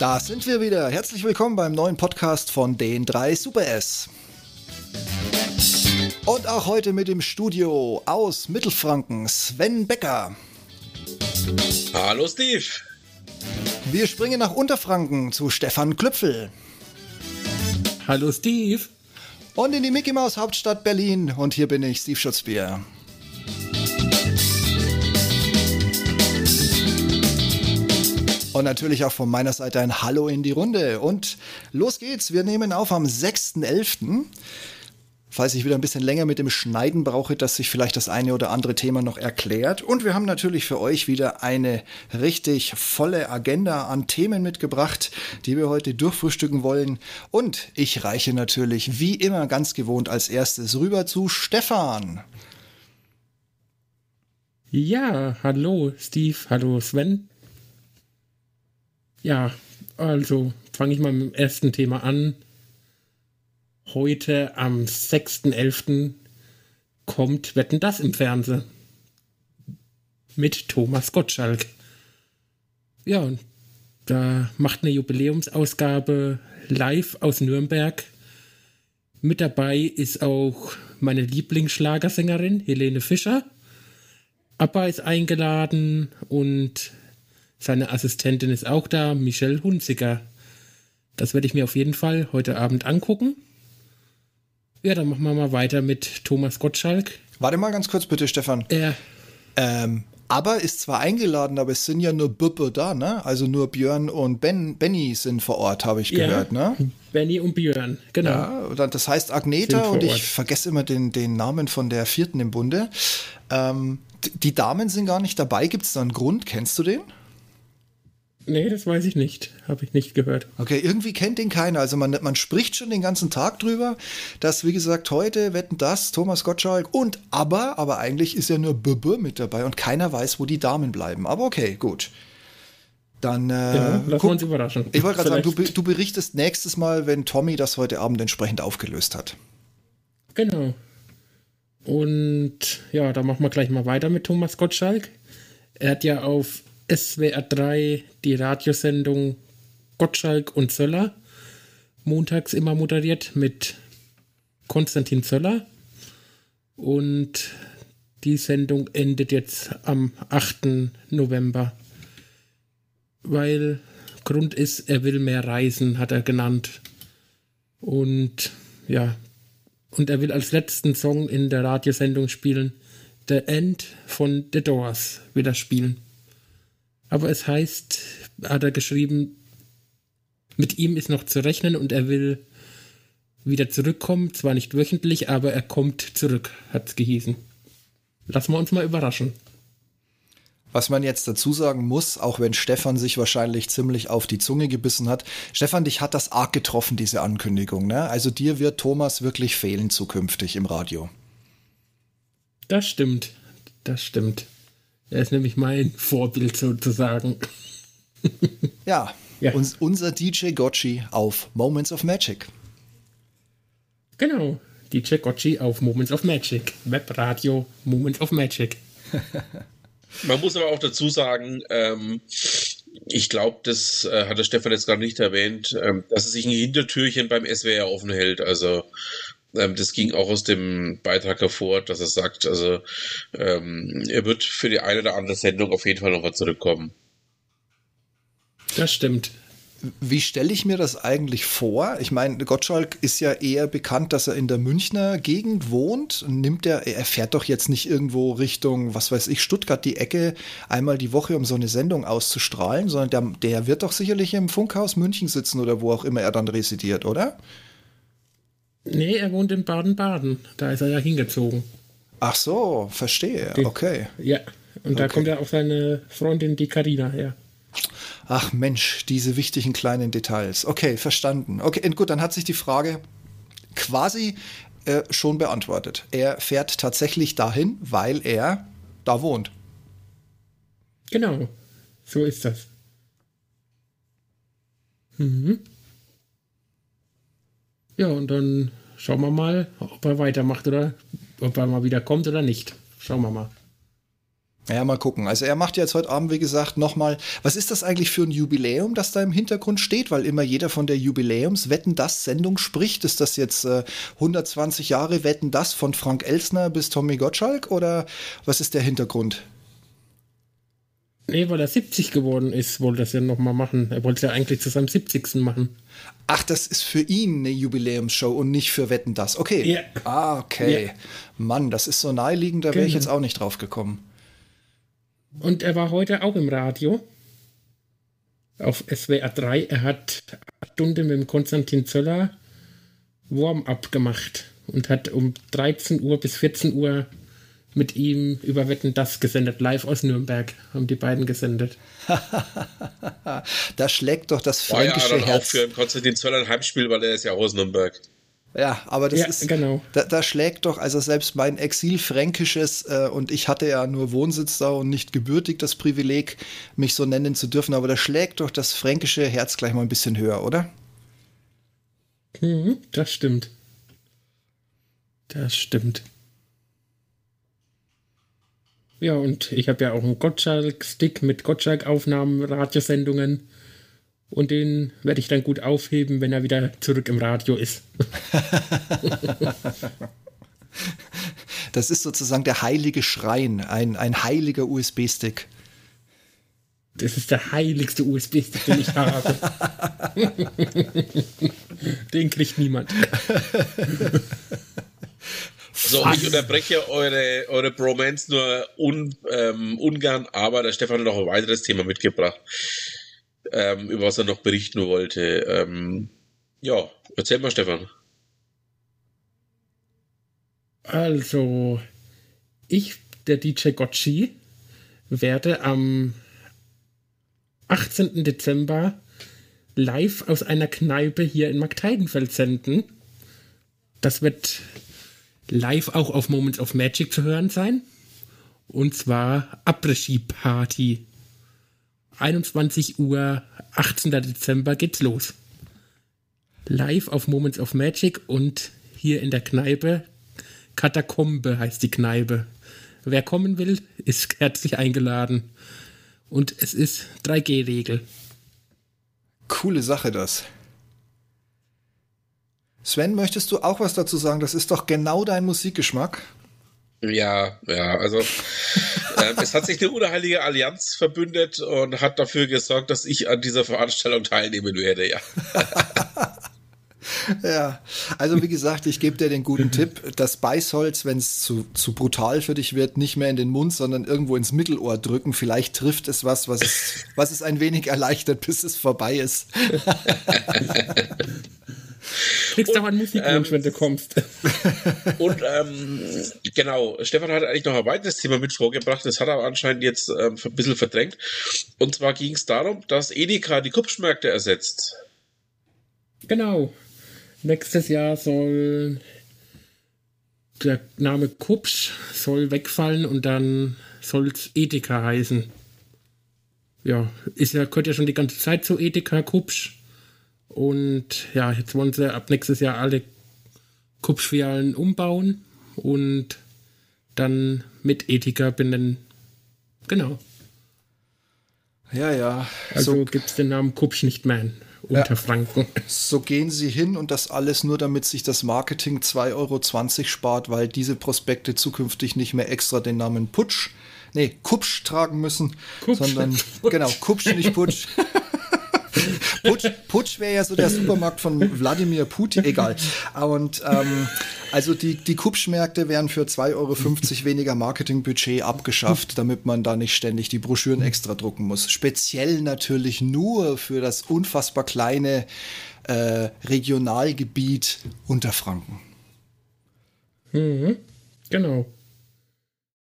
Da sind wir wieder. Herzlich willkommen beim neuen Podcast von den drei Super S. Und auch heute mit im Studio aus Mittelfranken Sven Becker. Hallo Steve. Wir springen nach Unterfranken zu Stefan Klüpfel. Hallo Steve. Und in die Mickey Maus Hauptstadt Berlin. Und hier bin ich, Steve Schutzbier. Und natürlich auch von meiner Seite ein Hallo in die Runde. Und los geht's. Wir nehmen auf am 6.11. Falls ich wieder ein bisschen länger mit dem Schneiden brauche, dass sich vielleicht das eine oder andere Thema noch erklärt. Und wir haben natürlich für euch wieder eine richtig volle Agenda an Themen mitgebracht, die wir heute durchfrühstücken wollen. Und ich reiche natürlich wie immer ganz gewohnt als erstes rüber zu Stefan. Ja, hallo Steve, hallo Sven. Ja, also fange ich mal mit dem ersten Thema an. Heute am 6.11. kommt Wetten das im Fernsehen. Mit Thomas Gottschalk. Ja, und da macht eine Jubiläumsausgabe live aus Nürnberg. Mit dabei ist auch meine Lieblingsschlagersängerin Helene Fischer. Abba ist eingeladen und seine Assistentin ist auch da, Michelle Hunziker. Das werde ich mir auf jeden Fall heute Abend angucken. Ja, dann machen wir mal weiter mit Thomas Gottschalk. Warte mal ganz kurz bitte, Stefan. Ja. Ähm, aber ist zwar eingeladen, aber es sind ja nur Büppe da, ne? Also nur Björn und ben, Benny sind vor Ort, habe ich gehört, ja, ne? Benny und Björn, genau. Ja, das heißt Agneta und ich vergesse immer den, den Namen von der vierten im Bunde. Ähm, die Damen sind gar nicht dabei. Gibt es da einen Grund? Kennst du den? Nee, das weiß ich nicht. Habe ich nicht gehört. Okay, irgendwie kennt den keiner. Also man, man spricht schon den ganzen Tag drüber, dass, wie gesagt, heute wetten das, Thomas Gottschalk und aber, aber eigentlich ist ja nur Böbö mit dabei und keiner weiß, wo die Damen bleiben. Aber okay, gut. Dann äh, ja, lassen guck, wir uns überraschen. Ich wollte gerade sagen, du, du berichtest nächstes Mal, wenn Tommy das heute Abend entsprechend aufgelöst hat. Genau. Und ja, da machen wir gleich mal weiter mit Thomas Gottschalk. Er hat ja auf SWR 3 die Radiosendung Gottschalk und Zöller montags immer moderiert mit Konstantin Zöller. Und die Sendung endet jetzt am 8. November. Weil Grund ist, er will mehr reisen, hat er genannt. Und ja, und er will als letzten Song in der Radiosendung spielen The End von The Doors wieder spielen. Aber es heißt, hat er geschrieben, mit ihm ist noch zu rechnen und er will wieder zurückkommen. Zwar nicht wöchentlich, aber er kommt zurück, hat es gehießen. Lassen wir uns mal überraschen. Was man jetzt dazu sagen muss, auch wenn Stefan sich wahrscheinlich ziemlich auf die Zunge gebissen hat, Stefan, dich hat das arg getroffen, diese Ankündigung. Ne? Also dir wird Thomas wirklich fehlen zukünftig im Radio. Das stimmt, das stimmt. Er ist nämlich mein Vorbild sozusagen. ja, ja. Uns, unser DJ Gotchi auf Moments of Magic. Genau, DJ Gotchi auf Moments of Magic. Webradio Moments of Magic. Man muss aber auch dazu sagen, ähm, ich glaube, das äh, hat der Stefan jetzt gerade nicht erwähnt, ähm, dass er sich ein Hintertürchen beim SWR offen hält. Also das ging auch aus dem Beitrag hervor, dass er sagt, also ähm, er wird für die eine oder andere Sendung auf jeden Fall noch mal zurückkommen. Das stimmt. Wie stelle ich mir das eigentlich vor? Ich meine, Gottschalk ist ja eher bekannt, dass er in der Münchner Gegend wohnt. Nimmt er, er fährt doch jetzt nicht irgendwo Richtung, was weiß ich, Stuttgart die Ecke einmal die Woche, um so eine Sendung auszustrahlen, sondern der, der wird doch sicherlich im Funkhaus München sitzen oder wo auch immer er dann residiert, oder? Nee, er wohnt in Baden-Baden. Da ist er ja hingezogen. Ach so, verstehe. Den, okay. Ja, und da kommt ja auch seine Freundin, die Karina, her. Ach Mensch, diese wichtigen kleinen Details. Okay, verstanden. Okay, gut, dann hat sich die Frage quasi äh, schon beantwortet. Er fährt tatsächlich dahin, weil er da wohnt. Genau, so ist das. Mhm. Ja, und dann schauen wir mal, ob er weitermacht oder ob er mal wieder kommt oder nicht. Schauen wir mal. Ja, mal gucken. Also er macht jetzt heute Abend, wie gesagt, nochmal. Was ist das eigentlich für ein Jubiläum, das da im Hintergrund steht? Weil immer jeder von der Jubiläums-Wetten das Sendung spricht. Ist das jetzt äh, 120 Jahre Wetten das von Frank Elsner bis Tommy Gottschalk oder was ist der Hintergrund? Nee, weil er 70 geworden ist, wollte er es ja nochmal machen. Er wollte es ja eigentlich zu seinem 70. machen. Ach, das ist für ihn eine Jubiläumsshow und nicht für Wetten das. Okay. Ja. Ah, okay. Ja. Mann, das ist so naheliegend, da wäre ich Genau. jetzt auch nicht drauf gekommen. Und er war heute auch im Radio. Auf SWR 3. Er hat eine Stunde mit dem Konstantin Zöller Warm-up gemacht und hat um 13 Uhr bis 14 Uhr mit ihm über Wetten das gesendet. Live aus Nürnberg haben die beiden gesendet. Da schlägt doch das War ja fränkische dann auch Herz. für Konstantin Zöller ein Heimspiel, weil er ist ja aus Nürnberg. Ja, aber das Ja, ist genau. Da, da schlägt doch also selbst mein Exil-Fränkisches äh, und ich hatte ja nur Wohnsitz da und nicht gebürtig das Privileg, mich so nennen zu dürfen, aber da schlägt doch das fränkische Herz gleich mal ein bisschen höher, oder? Mhm, das stimmt. Das stimmt. Ja, und ich habe ja auch einen Gottschalk-Stick mit Gottschalk-Aufnahmen, Radiosendungen. Und den werde ich dann gut aufheben, wenn er wieder zurück im Radio ist. Das ist sozusagen der heilige Schrein, ein, ein heiliger USB-Stick. Das ist der heiligste USB-Stick, den ich habe. den kriegt niemand. So, ich unterbreche eure, eure Bromance nur un, ähm, ungern, aber der Stefan hat noch ein weiteres Thema mitgebracht, ähm, über was er noch berichten wollte. Ähm, ja, erzähl mal, Stefan. Also, ich, der DJ Gotchi, werde am 18. Dezember live aus einer Kneipe hier in Markteidenfeld senden. Das wird live auch auf Moments of Magic zu hören sein. Und zwar Après-Ski-Party. 21 Uhr, 18. Dezember geht's los. Live auf Moments of Magic und hier in der Kneipe. Katakombe heißt die Kneipe. Wer kommen will, ist herzlich eingeladen. Und es ist 3G-Regel. Coole Sache das. Sven, möchtest du auch was dazu sagen? Das ist doch genau dein Musikgeschmack. Ja, ja, also ähm, es hat sich eine unheilige Allianz verbündet und hat dafür gesorgt, dass ich an dieser Veranstaltung teilnehmen werde, ja. Ja, also wie gesagt, ich gebe dir den guten Tipp, das Beißholz, wenn es zu, zu brutal für dich wird, nicht mehr in den Mund, sondern irgendwo ins Mittelohr drücken. Vielleicht trifft es was, was es, was es ein wenig erleichtert, bis es vorbei ist. Kriegst aber einen Musikwunsch, wenn du kommst. Und ähm, genau, Stefan hat eigentlich noch ein weiteres Thema mit vorgebracht, das hat er anscheinend jetzt ähm, ein bisschen verdrängt. Und zwar ging es darum, dass Edeka die Kupfschmärkte ersetzt. Genau. Nächstes Jahr soll der Name Kupsch soll wegfallen und dann soll es Edeka heißen. Ja, ist ja, gehört ja schon die ganze Zeit zu Edeka Kupsch. Und ja, jetzt wollen sie ab nächstes Jahr alle Kupschfilialen umbauen und dann mit Edeka benennen. Genau. Ja, ja. Also So, gibt es den Namen Kupsch nicht mehr in Unterfranken. so gehen sie hin und das alles nur, damit sich das Marketing 2,20 Euro spart, weil diese Prospekte zukünftig nicht mehr extra den Namen Putsch, nee, Kupsch tragen müssen, Kupsch. sondern, genau, Kupsch, nicht Putsch. Putsch, Putsch wäre ja so der Supermarkt von Wladimir Putin, egal. Und ähm, also die, die Kupschmärkte werden für 2,50 Euro weniger Marketingbudget abgeschafft, damit man da nicht ständig die Broschüren extra drucken muss. Speziell natürlich nur für das unfassbar kleine äh, Regionalgebiet Unterfranken. Mhm. Genau.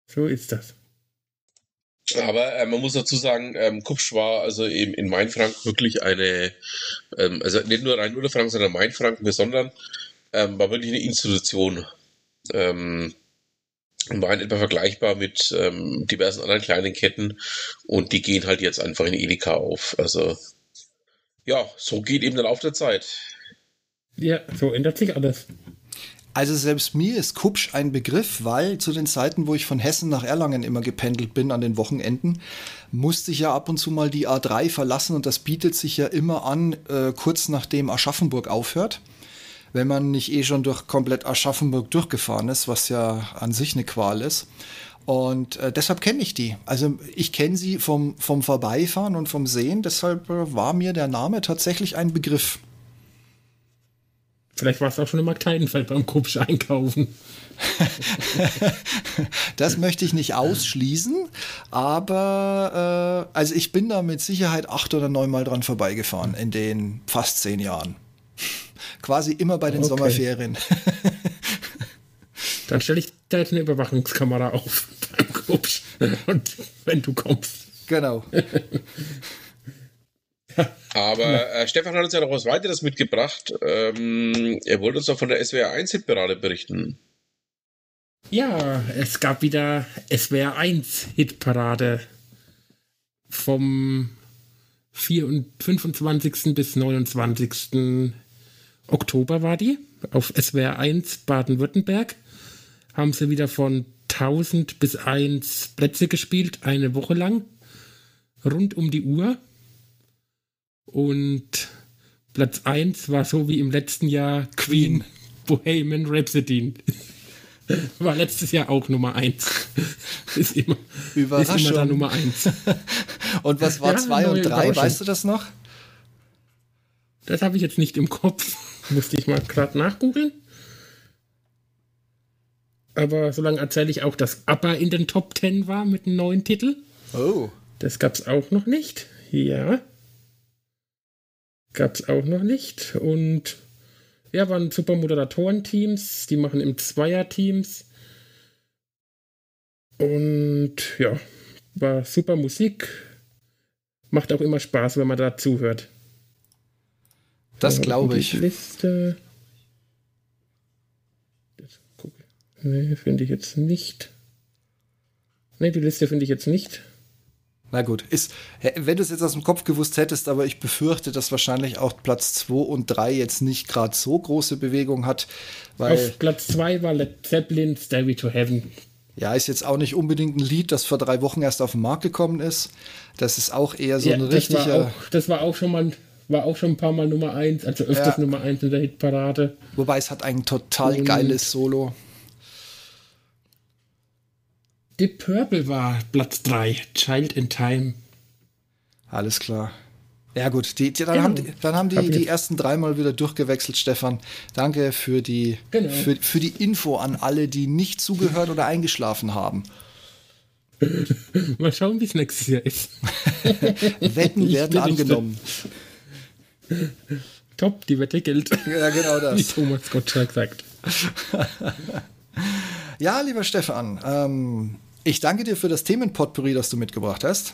So ist das. Aber äh, man muss dazu sagen, ähm, Kupsch war also eben in Mainfranken wirklich eine, ähm, also nicht nur rein Unterfranken, sondern Mainfranken, sondern ähm, war wirklich eine Institution. Ähm, war in etwa vergleichbar mit ähm, diversen anderen kleinen Ketten und die gehen halt jetzt einfach in Edeka auf. Also ja, so geht eben der Lauf der Zeit. Ja, so ändert sich alles. Also selbst mir ist Kupsch ein Begriff, weil zu den Zeiten, wo ich von Hessen nach Erlangen immer gependelt bin an den Wochenenden, musste ich ja ab und zu mal die A3 verlassen und das bietet sich ja immer an, äh, kurz nachdem Aschaffenburg aufhört. Wenn man nicht eh schon durch komplett Aschaffenburg durchgefahren ist, was ja an sich eine Qual ist. Und äh, deshalb kenne ich die. Also ich kenne sie vom, vom Vorbeifahren und vom Sehen, deshalb äh, war mir der Name tatsächlich ein Begriff. Vielleicht war es auch schon im Markteidenfeld beim Kupsch einkaufen. das möchte ich nicht ausschließen, aber äh, also ich bin da mit Sicherheit acht oder neun Mal dran vorbeigefahren in den fast zehn Jahren. Quasi immer bei den okay. Sommerferien. Dann stelle ich da jetzt eine Überwachungskamera auf beim Kupsch und wenn du kommst. Genau. Aber äh, Stefan hat uns ja noch was weiteres mitgebracht. Ähm, er wollte uns doch von der SWR 1 Hitparade berichten. Ja, es gab wieder SWR 1 Hitparade vom 4 und 25. bis 29. Oktober war die auf SWR 1 Baden-Württemberg. Haben sie wieder von 1000 bis 1 Plätze gespielt, eine Woche lang. Rund um die Uhr. Und Platz 1 war so wie im letzten Jahr Queen Bohemian Rhapsody. War letztes Jahr auch Nummer 1. Ist immer, Überraschung. ist immer da Nummer 1. und was war 2 ja, und 3? Weißt du das noch? Das habe ich jetzt nicht im Kopf. Musste ich mal gerade nachgoogeln. Aber solange erzähle ich auch, dass ABBA in den Top 10 war mit einem neuen Titel. Oh. Das gab es auch noch nicht. Ja. Gab es auch noch nicht. Und ja, waren super Moderatorenteams. Die machen im Zweierteams. Und ja, war super Musik. Macht auch immer Spaß, wenn man da zuhört. Das glaube ich. Liste. Nee, finde ich jetzt nicht. Nee, die Liste finde ich jetzt nicht. Na gut, ist, wenn du es jetzt aus dem Kopf gewusst hättest, aber ich befürchte, dass wahrscheinlich auch Platz 2 und 3 jetzt nicht gerade so große Bewegung hat. Weil Auf Platz 2 war Led Zeppelin, Stairway to Heaven. Ja, ist jetzt auch nicht unbedingt ein Lied, das vor drei Wochen erst auf den Markt gekommen ist. Das ist auch eher so ja, ein richtiger. War auch, das war auch schon mal war auch schon ein paar Mal Nummer 1, also öfters ja. Nummer 1 in der Hitparade. Wobei es hat ein total und geiles Solo. Deep Purple war Platz 3, Child in Time. Alles klar. Ja gut, die, die, dann, genau. haben die, dann haben die Hab die ersten dreimal wieder durchgewechselt, Stefan. Danke für die, genau. für, für die Info an alle, die nicht zugehört oder eingeschlafen haben. Mal schauen, wie es nächstes Jahr ist. Wetten werden angenommen. Top, die Wette gilt. Ja, genau das. Wie Thomas Gottschalk sagt. ja, lieber Stefan, ähm, ich danke dir für das Themenpotpourri, das du mitgebracht hast.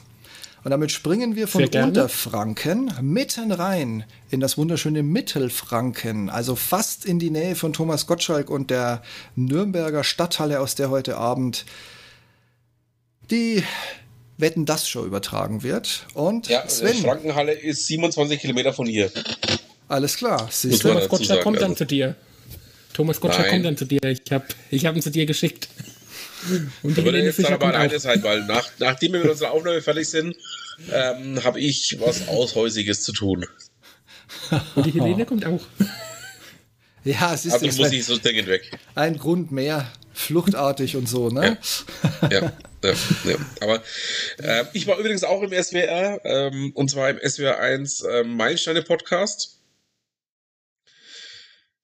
Und damit springen wir von Unterfranken mitten rein in das wunderschöne Mittelfranken, also fast in die Nähe von Thomas Gottschalk und der Nürnberger Stadthalle, aus der heute Abend die Wetten das Show übertragen wird. Und ja, Sven. Frankenhalle ist 27 Kilometer von hier. Alles klar. Thomas Gottschalk kommt dann also. zu dir. Thomas Gottschalk kommt dann zu dir. Ich habe ich hab ihn zu dir geschickt. Und die Helene Fischer aber eine sein, weil nach, nachdem wir mit unserer Aufnahme fertig sind, ähm, habe ich was Aushäusiges zu tun. Und die Helene kommt auch. Ja, es ist aber ich muss nicht so dringend weg. Ein Grund mehr, fluchtartig und so, ne? Ja, ja, ja, ja. aber äh, ich war übrigens auch im SWR ähm, und zwar im SWR 1 äh, Meilensteine Podcast.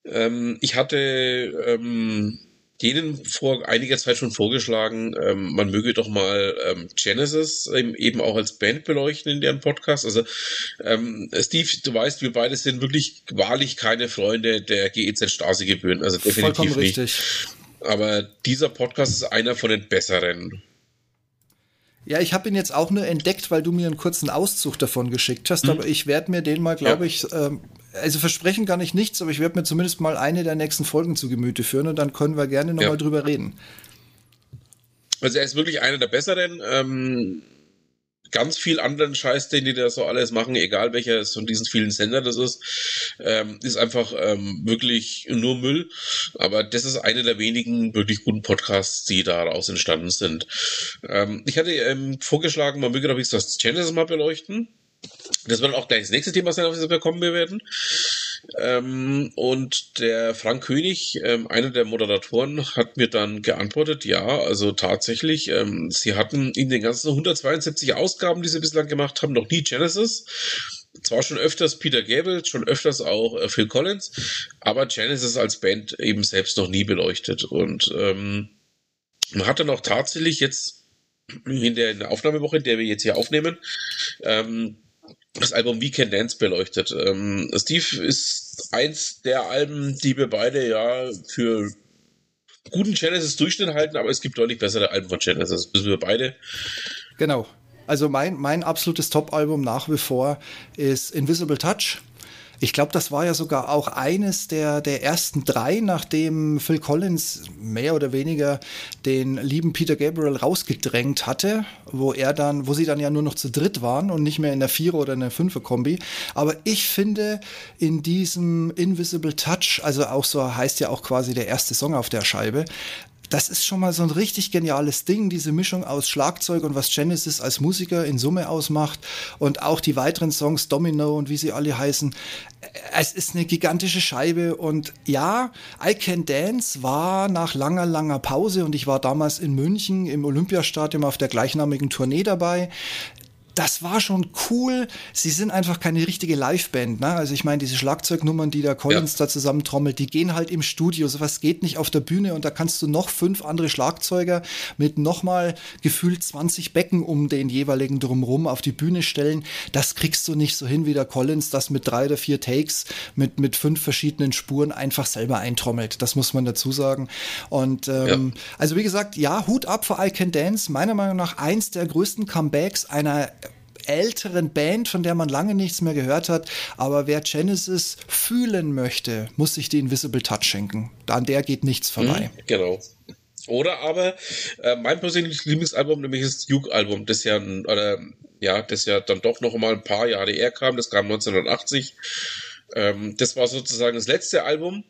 Ähm, ich hatte ähm, denen vor einiger Zeit schon vorgeschlagen, ähm, man möge doch mal ähm, Genesis ähm, eben auch als Band beleuchten in deren Podcast. Also ähm, Steve, du weißt, wir beide sind wirklich wahrlich keine Freunde der GEZ Stasi-Gebühren. Also definitiv Vollkommen nicht. Richtig. Aber dieser Podcast ist einer von den besseren. Ja, ich habe ihn jetzt auch nur entdeckt, weil du mir einen kurzen Auszug davon geschickt hast, mhm. aber ich werde mir den mal, glaube ja. ich, ähm, also versprechen kann ich nichts, aber ich werde mir zumindest mal eine der nächsten Folgen zu Gemüte führen und dann können wir gerne nochmal ja. drüber reden. Also er ist wirklich einer der besseren. Ähm, ganz viel anderen Scheiß, den die da so alles machen, egal welcher von diesen vielen Sender das ist, ähm, ist einfach ähm, wirklich nur Müll. Aber das ist einer der wenigen wirklich guten Podcasts, die daraus entstanden sind. Ähm, ich hatte ähm, vorgeschlagen, man möge doch das Genesis mal beleuchten. Das wird auch gleich das nächste Thema sein, auf das wir kommen werden. Ähm, und der Frank König, ähm, einer der Moderatoren, hat mir dann geantwortet, ja, also tatsächlich, ähm, sie hatten in den ganzen 172 Ausgaben, die sie bislang gemacht haben, noch nie Genesis. Zwar schon öfters Peter Gabriel, schon öfters auch äh, Phil Collins, aber Genesis als Band eben selbst noch nie beleuchtet. Und ähm, man hat dann auch tatsächlich jetzt in der, in der Aufnahmewoche, in der wir jetzt hier aufnehmen, ähm, das Album Weekend Dance beleuchtet. Ähm, Steve ist eins der Alben, die wir beide ja für guten Genesis Durchschnitt halten, aber es gibt deutlich bessere Alben von Genesis. Das wissen wir beide. Genau. Also mein, mein absolutes Top-Album nach wie vor ist Invisible Touch. Ich glaube, das war ja sogar auch eines der, der ersten drei, nachdem Phil Collins mehr oder weniger den lieben Peter Gabriel rausgedrängt hatte, wo er dann, wo sie dann ja nur noch zu dritt waren und nicht mehr in der Vierer- oder in der Fünfer-Kombi. Aber ich finde in diesem Invisible Touch, also auch so heißt ja auch quasi der erste Song auf der Scheibe, das ist schon mal so ein richtig geniales Ding, diese Mischung aus Schlagzeug und was Genesis als Musiker in Summe ausmacht und auch die weiteren Songs Domino und wie sie alle heißen. Es ist eine gigantische Scheibe und ja, I Can Dance war nach langer, langer Pause und ich war damals in München im Olympiastadion auf der gleichnamigen Tournee dabei das war schon cool. Sie sind einfach keine richtige Liveband. Ne? Also ich meine, diese Schlagzeugnummern, die der Collins ja. da zusammentrommelt, die gehen halt im Studio. Sowas geht nicht auf der Bühne und da kannst du noch fünf andere Schlagzeuger mit nochmal gefühlt 20 Becken um den jeweiligen drumrum auf die Bühne stellen. Das kriegst du nicht so hin wie der Collins, das mit drei oder vier Takes mit, mit fünf verschiedenen Spuren einfach selber eintrommelt. Das muss man dazu sagen. Und ähm, ja. also wie gesagt, ja, Hut ab für I Can Dance. Meiner Meinung nach eins der größten Comebacks einer älteren Band, von der man lange nichts mehr gehört hat. Aber wer Genesis fühlen möchte, muss sich die Invisible Touch schenken. An der geht nichts vorbei. Mhm, genau. Oder aber äh, mein persönliches Lieblingsalbum, nämlich das Duke-Album, das ja, oder, ja, das ja dann doch noch mal ein paar Jahre eher kam. Das kam 1980. Ähm, das war sozusagen das letzte Album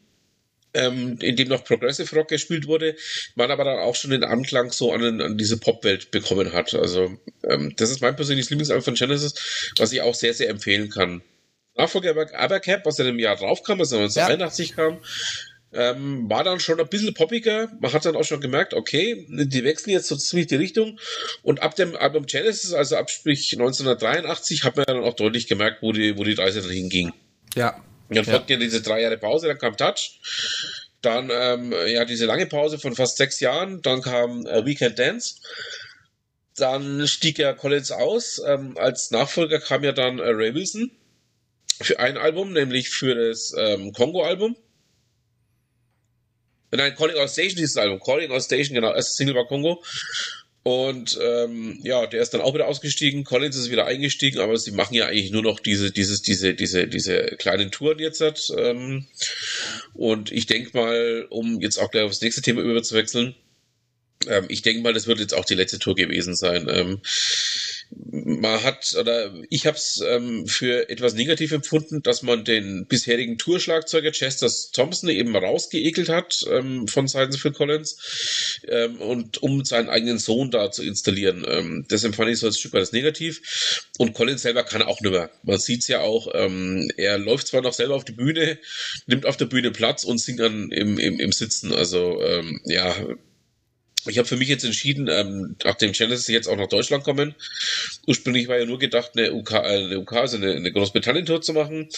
ähm, in dem noch Progressive Rock gespielt wurde, man aber dann auch schon den Anklang so an, an diese Popwelt bekommen hat. Also ähm, das ist mein persönliches Lieblingsalbum von Genesis, was ich auch sehr, sehr empfehlen kann. Nachfolger Abercap, was in einem Jahr drauf kam, also 1981 ja. kam, ähm, war dann schon ein bisschen poppiger. Man hat dann auch schon gemerkt, okay, die wechseln jetzt so ziemlich die Richtung. Und ab dem Album Genesis, also ab sprich 1983, hat man dann auch deutlich gemerkt, wo die, wo die Reise dann hinging. Ja, dann ja. folgte diese drei Jahre Pause, dann kam Touch. Dann ähm, ja diese lange Pause von fast sechs Jahren. Dann kam äh, Weekend Dance. Dann stieg ja Collins aus. Ähm, als Nachfolger kam ja dann äh, Ray Wilson für ein Album, nämlich für das ähm, Kongo-Album. Nein, Calling Out Station dieses Album. Calling Out Station, genau, erstes Single war Kongo. Und ähm, ja, der ist dann auch wieder ausgestiegen. Collins ist wieder eingestiegen, aber sie machen ja eigentlich nur noch diese, dieses, diese, diese, diese kleinen Touren jetzt. Ähm, und ich denke mal, um jetzt auch gleich aufs nächste Thema überzuwechseln, ähm, ich denke mal, das wird jetzt auch die letzte Tour gewesen sein. Ähm, man hat, oder ich habe es ähm, für etwas negativ empfunden, dass man den bisherigen Tourschlagzeuger Chester Thompson eben rausgeekelt hat ähm, von Seiten Phil Collins ähm, und um seinen eigenen Sohn da zu installieren. Ähm, das empfand ich so als Stück weit negativ. Und Collins selber kann auch nicht mehr. Man sieht's ja auch, ähm, er läuft zwar noch selber auf die Bühne, nimmt auf der Bühne Platz und singt dann im, im, im Sitzen. Also ähm, ja, ich habe für mich jetzt entschieden, ähm, nachdem Genesis jetzt auch nach Deutschland kommen, ursprünglich war ja nur gedacht, eine UK, äh, eine UK also eine, eine Großbritannien-Tour zu machen.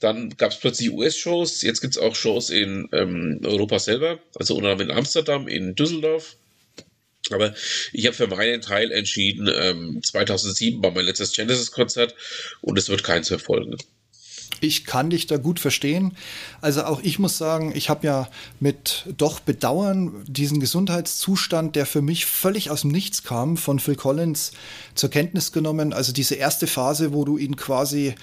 Dann gab es plötzlich US-Shows, jetzt gibt es auch Shows in ähm, Europa selber, also unter anderem in Amsterdam, in Düsseldorf. Aber ich habe für meinen Teil entschieden, ähm, 2007 war mein letztes Genesis-Konzert und es wird keins mehr folgen. Ich kann dich da gut verstehen. Also auch ich muss sagen, ich habe ja mit doch Bedauern diesen Gesundheitszustand, der für mich völlig aus dem Nichts kam, von Phil Collins zur Kenntnis genommen. Also diese erste Phase, wo du ihn quasi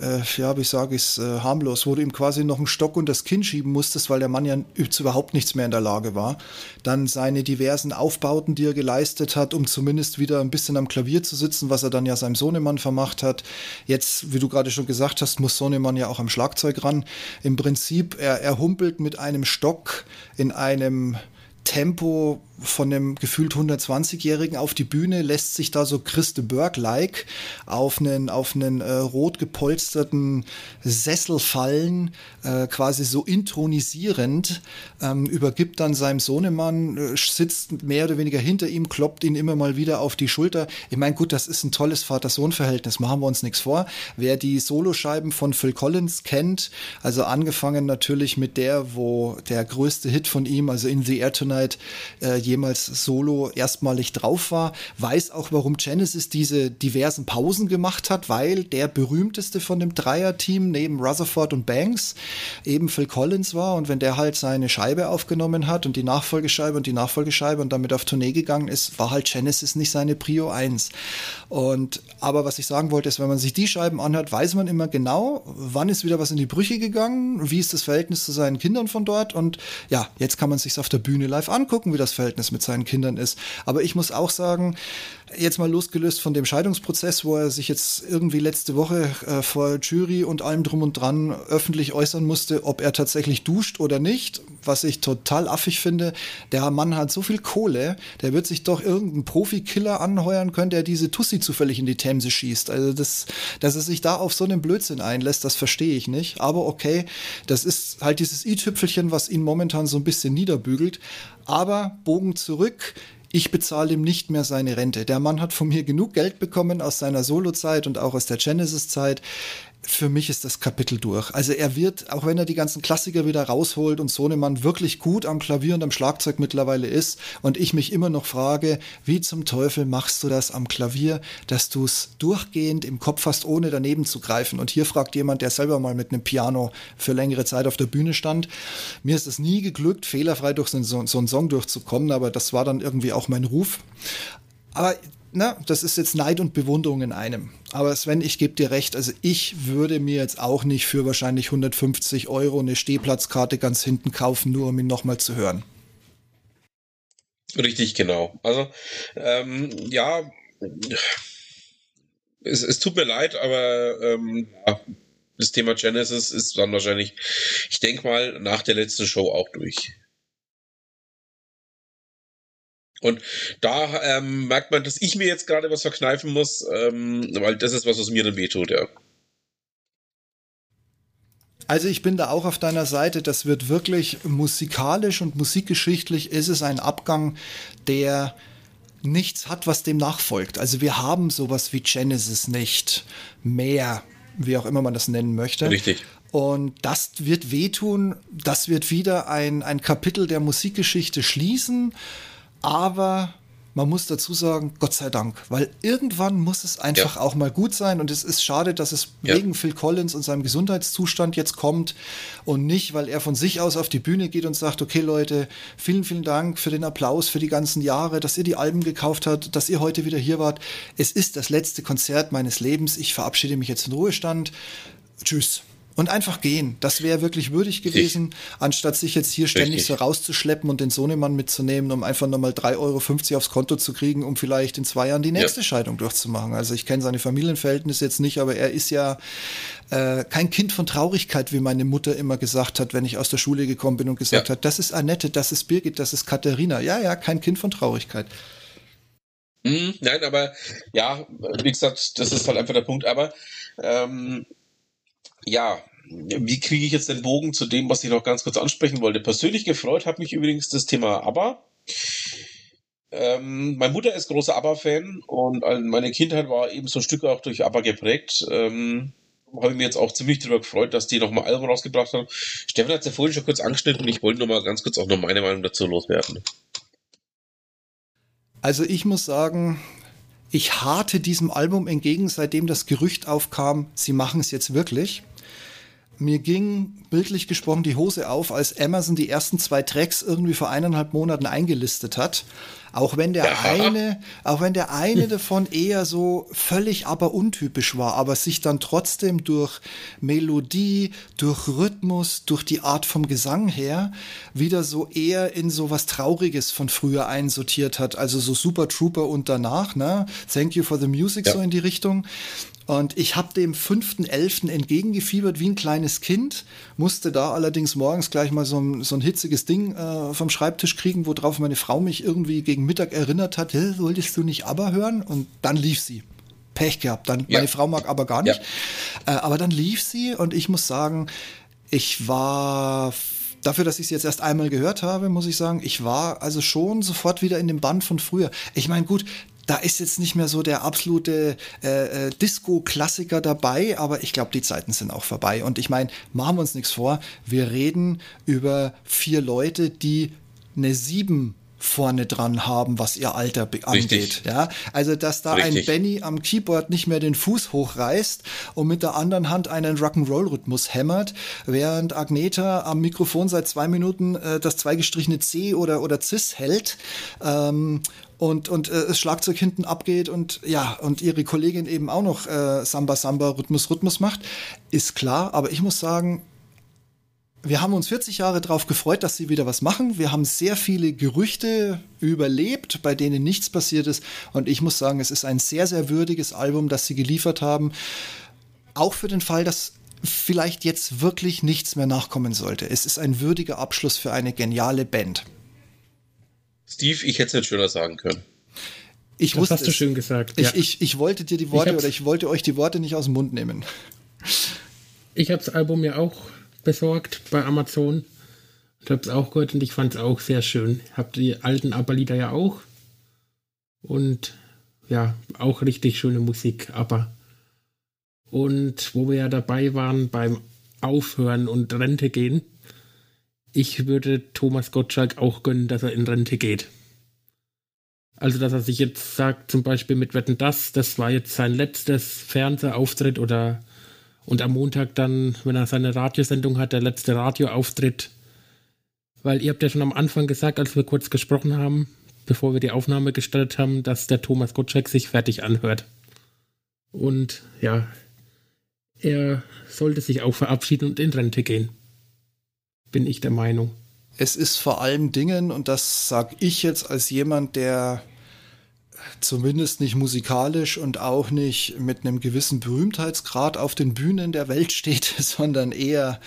äh, ja, wie sage ich es, äh, harmlos, wo du ihm quasi noch einen Stock und das Kinn schieben musstest, weil der Mann ja überhaupt nichts mehr in der Lage war. Dann seine diversen Aufbauten, die er geleistet hat, um zumindest wieder ein bisschen am Klavier zu sitzen, was er dann ja seinem Sohnemann vermacht hat. Jetzt, wie du gerade schon gesagt hast, muss Sohnemann ja auch am Schlagzeug ran. Im Prinzip, er, er humpelt mit einem Stock in einem Tempo von einem gefühlt 120-Jährigen auf die Bühne, lässt sich da so Christe Burke-like auf einen, auf einen äh, rot gepolsterten Sessel fallen, äh, quasi so intronisierend, ähm, übergibt dann seinem Sohnemann, äh, sitzt mehr oder weniger hinter ihm, kloppt ihn immer mal wieder auf die Schulter. Ich meine, gut, das ist ein tolles Vater-Sohn-Verhältnis, machen wir uns nichts vor. Wer die Soloscheiben von Phil Collins kennt, also angefangen natürlich mit der, wo der größte Hit von ihm, also In the Air Tonight, äh, jemals solo erstmalig drauf war, weiß auch, warum Genesis diese diversen Pausen gemacht hat, weil der berühmteste von dem Dreierteam neben Rutherford und Banks eben Phil Collins war und wenn der halt seine Scheibe aufgenommen hat und die Nachfolgescheibe und die Nachfolgescheibe und damit auf Tournee gegangen ist, war halt Genesis nicht seine Prio 1. Und aber was ich sagen wollte, ist, wenn man sich die Scheiben anhört, weiß man immer genau, wann ist wieder was in die Brüche gegangen, wie ist das Verhältnis zu seinen Kindern von dort und ja, jetzt kann man sich auf der Bühne live angucken, wie das Verhältnis mit seinen Kindern ist. Aber ich muss auch sagen, jetzt mal losgelöst von dem Scheidungsprozess, wo er sich jetzt irgendwie letzte Woche äh, vor Jury und allem drum und dran öffentlich äußern musste, ob er tatsächlich duscht oder nicht, was ich total affig finde. Der Mann hat so viel Kohle, der wird sich doch irgendeinen Profikiller anheuern können, der diese Tussi zufällig in die Themse schießt. Also das, dass er sich da auf so einen Blödsinn einlässt, das verstehe ich nicht. Aber okay, das ist halt dieses i-Tüpfelchen, was ihn momentan so ein bisschen niederbügelt. Aber Bogen zurück ich bezahle ihm nicht mehr seine Rente. Der Mann hat von mir genug Geld bekommen aus seiner Solo-Zeit und auch aus der Genesis-Zeit für mich ist das Kapitel durch. Also er wird, auch wenn er die ganzen Klassiker wieder rausholt und Sohnemann wirklich gut am Klavier und am Schlagzeug mittlerweile ist und ich mich immer noch frage, wie zum Teufel machst du das am Klavier, dass du es durchgehend im Kopf hast, ohne daneben zu greifen. Und hier fragt jemand, der selber mal mit einem Piano für längere Zeit auf der Bühne stand. Mir ist es nie geglückt, fehlerfrei durch so, so einen Song durchzukommen, aber das war dann irgendwie auch mein Ruf. Aber na, das ist jetzt Neid und Bewunderung in einem. Aber Sven, ich gebe dir recht, also ich würde mir jetzt auch nicht für wahrscheinlich 150 Euro eine Stehplatzkarte ganz hinten kaufen, nur um ihn nochmal zu hören. Richtig, genau. Also, ähm, ja, es, es, tut mir leid, aber ähm, das Thema Genesis ist dann wahrscheinlich, ich denke mal, nach der letzten Show auch durch. Und da ähm, merkt man, dass ich mir jetzt gerade was verkneifen muss, ähm, weil das ist was, was mir dann wehtut, ja. Also ich bin da auch auf deiner Seite. Das wird wirklich musikalisch und musikgeschichtlich ist es ein Abgang, der nichts hat, was dem nachfolgt. Also wir haben sowas wie Genesis nicht mehr, wie auch immer man das nennen möchte. Richtig. Und das wird wehtun. Das wird wieder ein, ein Kapitel der Musikgeschichte schließen. Aber man muss dazu sagen, Gott sei Dank, weil irgendwann muss es einfach ja. auch mal gut sein und es ist schade, dass es ja. wegen Phil Collins und seinem Gesundheitszustand jetzt kommt und nicht, weil er von sich aus auf die Bühne geht und sagt, okay Leute, vielen, vielen Dank für den Applaus für die ganzen Jahre, dass ihr die Alben gekauft habt, dass ihr heute wieder hier wart. Es ist das letzte Konzert meines Lebens. Ich verabschiede mich jetzt in Ruhestand. Tschüss und einfach gehen. Das wäre wirklich würdig gewesen, ich. anstatt sich jetzt hier ständig Richtig. so rauszuschleppen und den Sohnemann mitzunehmen, um einfach nochmal 3,50 Euro aufs Konto zu kriegen, um vielleicht in zwei Jahren die nächste ja. Scheidung durchzumachen. Also ich kenne seine Familienverhältnisse jetzt nicht, aber er ist ja äh, kein Kind von Traurigkeit, wie meine Mutter immer gesagt hat, wenn ich aus der Schule gekommen bin und gesagt ja. hat, das ist Annette, das ist Birgit, das ist Katharina. Ja, ja, kein Kind von Traurigkeit. Hm, nein, aber ja, wie gesagt, das ist halt einfach der Punkt. Aber ähm, ja, wie kriege ich jetzt den Bogen zu dem, was ich noch ganz kurz ansprechen wollte? Persönlich gefreut hat mich übrigens das Thema ABBA. Ähm, meine Mutter ist großer ABBA-Fan und meine Kindheit war eben so ein Stück auch durch ABBA geprägt. Ähm, habe ich mir jetzt auch ziemlich darüber gefreut, dass die nochmal Album rausgebracht haben. Stefan hat es ja vorhin schon kurz angeschnitten und ich wollte nochmal ganz kurz auch noch meine Meinung dazu loswerden. Also ich muss sagen, ich harte diesem Album entgegen, seitdem das Gerücht aufkam, sie machen es jetzt wirklich. Mir ging bildlich gesprochen die Hose auf, als Amazon die ersten zwei Tracks irgendwie vor eineinhalb Monaten eingelistet hat. Auch wenn der ja. eine, auch wenn der eine davon eher so völlig aber untypisch war, aber sich dann trotzdem durch Melodie, durch Rhythmus, durch die Art vom Gesang her wieder so eher in so was Trauriges von früher einsortiert hat. Also so Super Trooper und danach, ne? Thank you for the music, ja. so in die Richtung. Und ich habe dem 5.11. entgegengefiebert wie ein kleines Kind, musste da allerdings morgens gleich mal so ein, so ein hitziges Ding äh, vom Schreibtisch kriegen, worauf meine Frau mich irgendwie gegen Mittag erinnert hat, solltest du nicht aber hören? Und dann lief sie. Pech gehabt. Dann, ja. Meine Frau mag aber gar nicht. Ja. Äh, aber dann lief sie und ich muss sagen, ich war dafür, dass ich es jetzt erst einmal gehört habe, muss ich sagen, ich war also schon sofort wieder in dem Band von früher. Ich meine, gut, da ist jetzt nicht mehr so der absolute äh, äh, Disco-Klassiker dabei, aber ich glaube, die Zeiten sind auch vorbei. Und ich meine, machen wir uns nichts vor, wir reden über vier Leute, die eine sieben vorne dran haben, was ihr Alter angeht. Ja, also dass da Richtig. ein Benny am Keyboard nicht mehr den Fuß hochreißt und mit der anderen Hand einen Rock'n'Roll-Rhythmus hämmert, während Agneta am Mikrofon seit zwei Minuten äh, das zweigestrichene C oder oder Cis hält ähm, und, und äh, das Schlagzeug hinten abgeht und ja, und ihre Kollegin eben auch noch äh, Samba Samba Rhythmus Rhythmus macht, ist klar, aber ich muss sagen, wir haben uns 40 Jahre darauf gefreut, dass sie wieder was machen. Wir haben sehr viele Gerüchte überlebt, bei denen nichts passiert ist. Und ich muss sagen, es ist ein sehr, sehr würdiges Album, das sie geliefert haben. Auch für den Fall, dass vielleicht jetzt wirklich nichts mehr nachkommen sollte. Es ist ein würdiger Abschluss für eine geniale Band. Steve, ich hätte es nicht schöner sagen können. Ich das wusste hast du schön gesagt. Ich, ja. ich, ich wollte dir die Worte ich oder ich wollte euch die Worte nicht aus dem Mund nehmen. Ich habe das Album ja auch besorgt bei Amazon und habe es auch gehört und ich fand es auch sehr schön. Habe die alten ABBA-Lieder ja auch und ja, auch richtig schöne Musik, aber und wo wir ja dabei waren beim Aufhören und Rente gehen, ich würde Thomas Gottschalk auch gönnen, dass er in Rente geht. Also, dass er sich jetzt sagt, zum Beispiel mit Wetten das, das war jetzt sein letztes Fernsehauftritt oder und am Montag dann, wenn er seine Radiosendung hat, der letzte Radioauftritt. Weil ihr habt ja schon am Anfang gesagt, als wir kurz gesprochen haben, bevor wir die Aufnahme gestartet haben, dass der Thomas Gottschalk sich fertig anhört. Und ja, er sollte sich auch verabschieden und in Rente gehen bin ich der Meinung. Es ist vor allem Dingen, und das sage ich jetzt als jemand, der zumindest nicht musikalisch und auch nicht mit einem gewissen Berühmtheitsgrad auf den Bühnen der Welt steht, sondern eher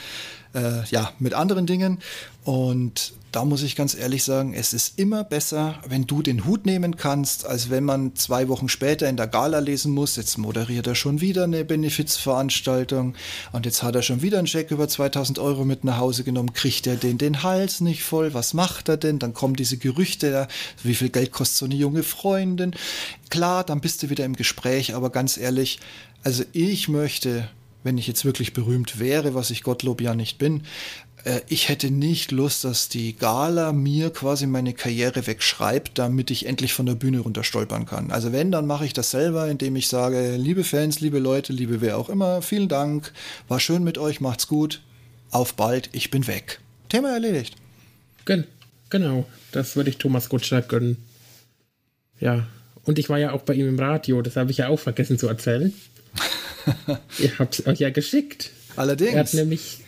äh, ja, mit anderen Dingen. Und da muss ich ganz ehrlich sagen, es ist immer besser, wenn du den Hut nehmen kannst, als wenn man zwei Wochen später in der Gala lesen muss, jetzt moderiert er schon wieder eine Benefizveranstaltung und jetzt hat er schon wieder einen Scheck über 2000 Euro mit nach Hause genommen, kriegt er den den Hals nicht voll, was macht er denn? Dann kommen diese Gerüchte, wie viel Geld kostet so eine junge Freundin? Klar, dann bist du wieder im Gespräch, aber ganz ehrlich, also ich möchte wenn ich jetzt wirklich berühmt wäre, was ich Gottlob ja nicht bin, äh, ich hätte nicht Lust, dass die Gala mir quasi meine Karriere wegschreibt, damit ich endlich von der Bühne runter stolpern kann. Also wenn, dann mache ich das selber, indem ich sage, liebe Fans, liebe Leute, liebe wer auch immer, vielen Dank, war schön mit euch, macht's gut, auf bald, ich bin weg. Thema erledigt. Gen genau, das würde ich Thomas Gottschalk gönnen. Ja, und ich war ja auch bei ihm im Radio, das habe ich ja auch vergessen zu erzählen. Ihr habt es euch ja geschickt. Allerdings. Er hat nämlich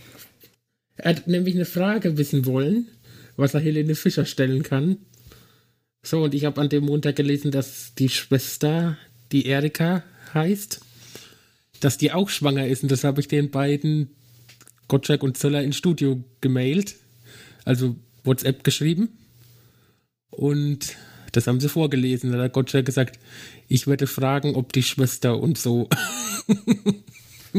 er hat nämlich eine Frage wissen wollen, was er Helene Fischer stellen kann. So, und ich habe an dem Montag gelesen, dass die Schwester, die Erika heißt, dass die auch schwanger ist. Und das habe ich den beiden, Gottschalk und Zöller, ins Studio gemailt. Also WhatsApp geschrieben. Und das haben sie vorgelesen. Da hat Gottschalk gesagt, ich werde fragen, ob die Schwester und so.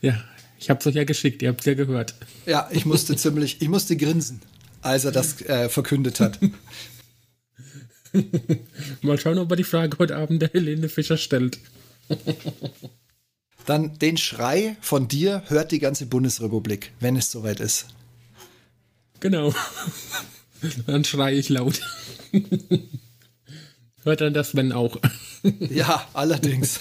ja, ich habe es euch ja geschickt, ihr habt es ja gehört. Ja, ich musste ziemlich, ich musste grinsen, als er das äh, verkündet hat. Mal schauen, ob er die Frage heute Abend der Helene Fischer stellt. Dann den Schrei von dir hört die ganze Bundesrepublik, wenn es soweit ist. Genau. Dann schreie ich laut. Hört dann das wenn auch. Ja, allerdings.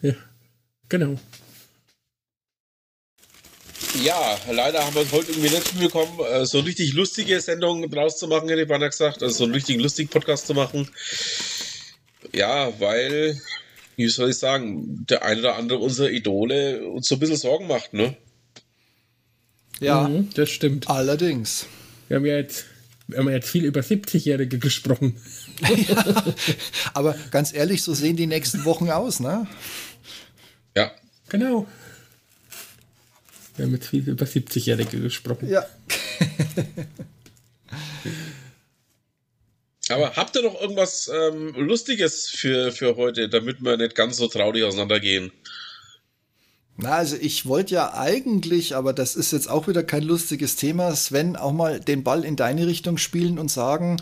Ja, genau. Ja, leider haben wir es heute irgendwie nicht hinbekommen, äh, so richtig lustige Sendungen draus zu machen, hätte ich beinahe gesagt. Also so einen richtigen lustigen Podcast zu machen. Ja, weil, wie soll ich sagen, der eine oder andere unserer Idole uns so ein bisschen Sorgen macht, ne? Ja, mhm, das stimmt. Allerdings. Wir haben ja jetzt, wir haben jetzt viel über 70-Jährige gesprochen. ja, aber ganz ehrlich, so sehen die nächsten Wochen aus, ne? Ja. Genau. Wir haben jetzt viel über 70-Jährige gesprochen. Ja. Aber habt ihr noch irgendwas ähm, Lustiges für, für heute, damit wir nicht ganz so traurig auseinandergehen? Na, also ich wollte ja eigentlich, aber das ist jetzt auch wieder kein lustiges Thema, Sven, auch mal den Ball in deine Richtung spielen und sagen,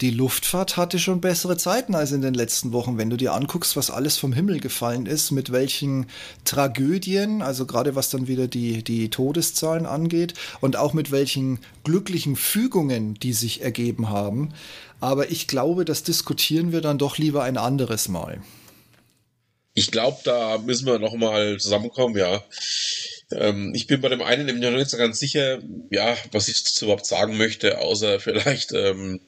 die Luftfahrt hatte schon bessere Zeiten als in den letzten Wochen. Wenn du dir anguckst, was alles vom Himmel gefallen ist, mit welchen Tragödien, also gerade was dann wieder die, die Todeszahlen angeht und auch mit welchen glücklichen Fügungen, die sich ergeben haben. Aber ich glaube, das diskutieren wir dann doch lieber ein anderes Mal. Ich glaube, da müssen wir nochmal zusammenkommen, ja. Ähm, ich bin bei dem einen noch nicht so ganz sicher, ja, was ich dazu überhaupt sagen möchte, außer vielleicht, ähm,